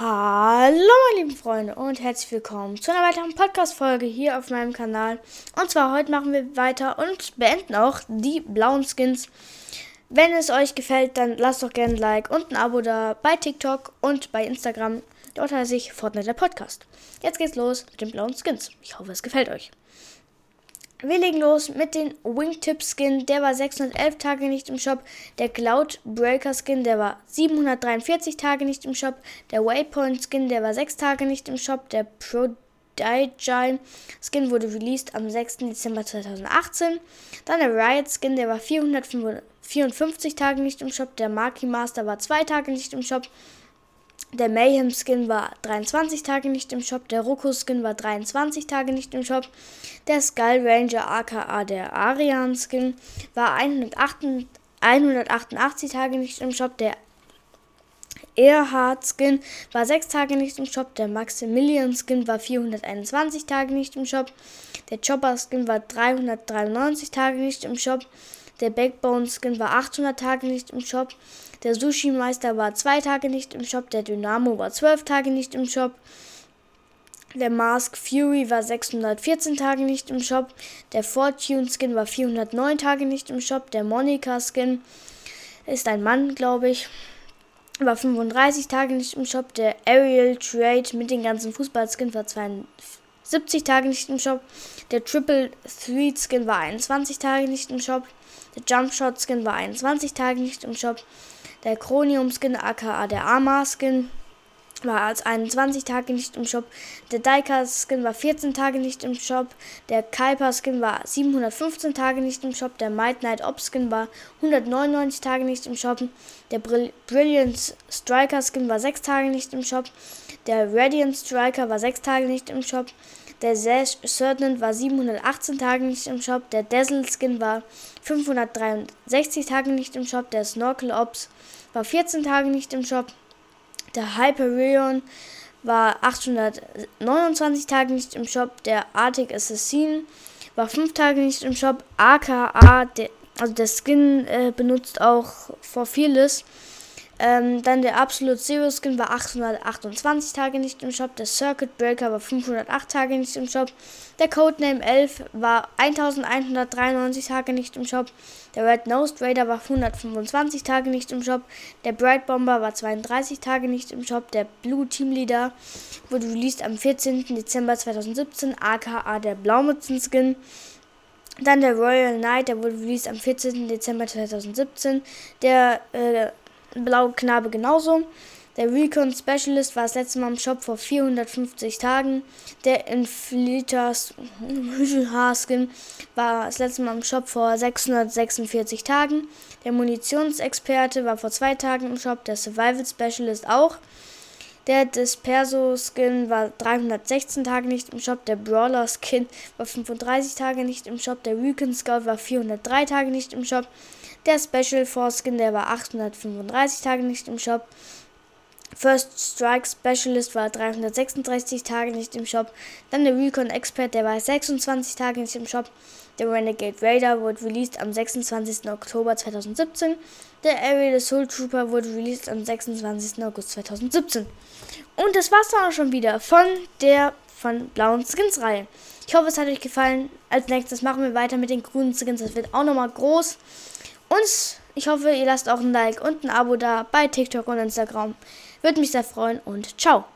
Hallo meine lieben Freunde und herzlich willkommen zu einer weiteren Podcast-Folge hier auf meinem Kanal. Und zwar heute machen wir weiter und beenden auch die blauen Skins. Wenn es euch gefällt, dann lasst doch gerne ein Like und ein Abo da bei TikTok und bei Instagram. Dort heiße ich Fortnite der Podcast. Jetzt geht's los mit den blauen Skins. Ich hoffe, es gefällt euch. Wir legen los mit dem Wingtip Skin. Der war 611 Tage nicht im Shop. Der Cloud Breaker Skin, der war 743 Tage nicht im Shop. Der Waypoint Skin, der war 6 Tage nicht im Shop. Der Prodigy Skin wurde released am 6. Dezember 2018. Dann der Riot Skin, der war 454 Tage nicht im Shop. Der Marky Master war 2 Tage nicht im Shop. Der Mayhem Skin war 23 Tage nicht im Shop. Der Roku Skin war 23 Tage nicht im Shop. Der Skull Ranger aka der Arian Skin war 188 Tage nicht im Shop. Der Earhard Skin war 6 Tage nicht im Shop. Der Maximilian Skin war 421 Tage nicht im Shop. Der Chopper Skin war 393 Tage nicht im Shop. Der Backbone Skin war 800 Tage nicht im Shop. Der Sushi Meister war 2 Tage nicht im Shop. Der Dynamo war 12 Tage nicht im Shop. Der Mask Fury war 614 Tage nicht im Shop. Der Fortune Skin war 409 Tage nicht im Shop. Der Monica Skin ist ein Mann, glaube ich. War 35 Tage nicht im Shop. Der Ariel Trade mit den ganzen Fußballskins war 72 Tage nicht im Shop. Der Triple Threat Skin war 21 Tage nicht im Shop. Der Jumpshot Skin war 21 Tage nicht im Shop. Der Chronium Skin aka der Arma Skin war als 21 Tage nicht im Shop. Der Daika Skin war 14 Tage nicht im Shop. Der Kuiper Skin war 715 Tage nicht im Shop. Der Might Knight Op Skin war 199 Tage nicht im Shop. Der Brill Brilliant Striker Skin war 6 Tage nicht im Shop. Der Radiant Striker war 6 Tage nicht im Shop. Der Sash Sergeant war 718 Tage nicht im Shop. Der Dazzle Skin war 563 Tage nicht im Shop. Der Snorkel Ops war 14 Tage nicht im Shop. Der Hyperion war 829 Tage nicht im Shop. Der Arctic Assassin war 5 Tage nicht im Shop. AKA, der, also der Skin äh, benutzt auch for vieles. Ähm, dann der Absolute Zero Skin war 828 Tage nicht im Shop. Der Circuit Breaker war 508 Tage nicht im Shop. Der Codename 11 war 1193 Tage nicht im Shop. Der Red Nosed Raider war 125 Tage nicht im Shop. Der Bright Bomber war 32 Tage nicht im Shop. Der Blue Team Leader wurde released am 14. Dezember 2017, aka der Blaumützen Skin. Dann der Royal Knight, der wurde released am 14. Dezember 2017. Der äh, Blaue Knabe genauso. Der Recon Specialist war das letzte Mal im Shop vor 450 Tagen. Der Inflitas Skin war das letzte Mal im Shop vor 646 Tagen. Der Munitionsexperte war vor zwei Tagen im Shop. Der Survival Specialist auch. Der Disperso Skin war 316 Tage nicht im Shop. Der Brawler Skin war 35 Tage nicht im Shop. Der Recon Scout war 403 Tage nicht im Shop. Der Special Force Skin, der war 835 Tage nicht im Shop. First Strike Specialist war 336 Tage nicht im Shop. Dann der Recon Expert, der war 26 Tage nicht im Shop. Der Renegade Raider wurde released am 26. Oktober 2017. Der Aerial Soul Trooper wurde released am 26. August 2017. Und das war's dann auch schon wieder von der von blauen Skins Reihe. Ich hoffe, es hat euch gefallen. Als nächstes machen wir weiter mit den grünen Skins. Das wird auch nochmal groß. Und ich hoffe, ihr lasst auch ein Like und ein Abo da bei TikTok und Instagram. Würde mich sehr freuen und ciao.